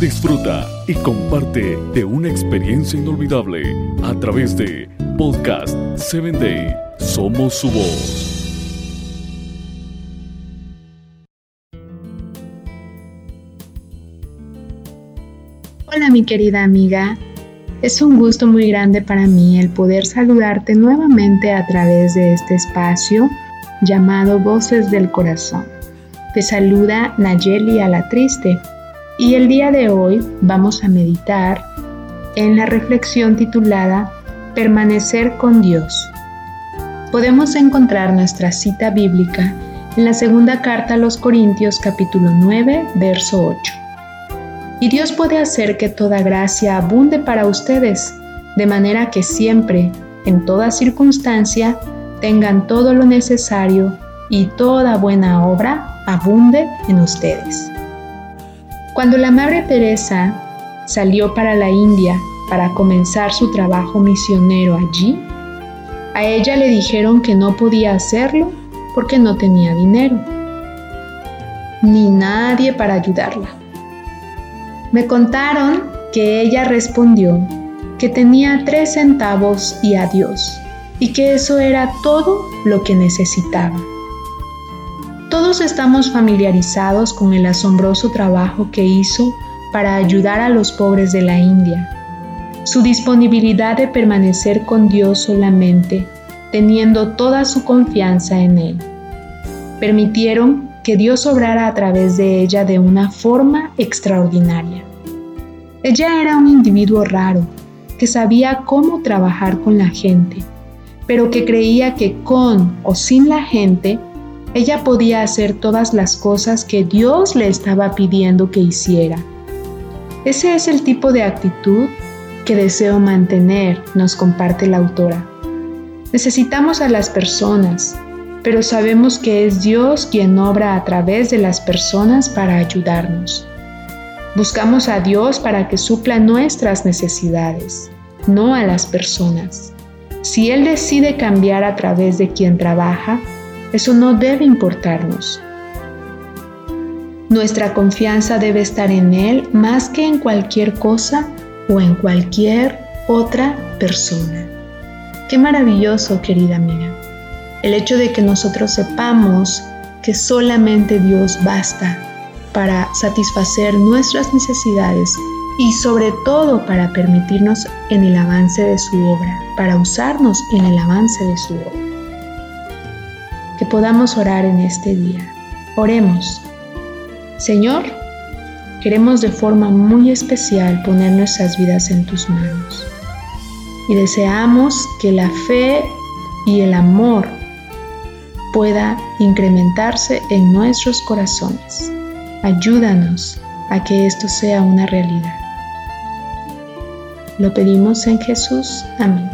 Disfruta y comparte de una experiencia inolvidable a través de Podcast 7 Day. Somos su voz. Hola mi querida amiga, es un gusto muy grande para mí el poder saludarte nuevamente a través de este espacio llamado Voces del Corazón. Te saluda Nayeli a la Triste y el día de hoy vamos a meditar en la reflexión titulada Permanecer con Dios. Podemos encontrar nuestra cita bíblica en la segunda carta a los Corintios capítulo 9, verso 8. Y Dios puede hacer que toda gracia abunde para ustedes, de manera que siempre, en toda circunstancia, tengan todo lo necesario y toda buena obra abunde en ustedes. Cuando la Madre Teresa salió para la India para comenzar su trabajo misionero allí, a ella le dijeron que no podía hacerlo porque no tenía dinero, ni nadie para ayudarla. Me contaron que ella respondió que tenía tres centavos y adiós, y que eso era todo lo que necesitaba. Todos estamos familiarizados con el asombroso trabajo que hizo para ayudar a los pobres de la India. Su disponibilidad de permanecer con Dios solamente, teniendo toda su confianza en Él. Permitieron que Dios obrara a través de ella de una forma extraordinaria. Ella era un individuo raro, que sabía cómo trabajar con la gente, pero que creía que con o sin la gente ella podía hacer todas las cosas que Dios le estaba pidiendo que hiciera. Ese es el tipo de actitud que deseo mantener, nos comparte la autora. Necesitamos a las personas, pero sabemos que es Dios quien obra a través de las personas para ayudarnos. Buscamos a Dios para que supla nuestras necesidades, no a las personas. Si Él decide cambiar a través de quien trabaja, eso no debe importarnos. Nuestra confianza debe estar en Él más que en cualquier cosa o en cualquier otra persona. Qué maravilloso, querida amiga. El hecho de que nosotros sepamos que solamente Dios basta para satisfacer nuestras necesidades y sobre todo para permitirnos en el avance de su obra, para usarnos en el avance de su obra podamos orar en este día. Oremos. Señor, queremos de forma muy especial poner nuestras vidas en tus manos y deseamos que la fe y el amor pueda incrementarse en nuestros corazones. Ayúdanos a que esto sea una realidad. Lo pedimos en Jesús. Amén.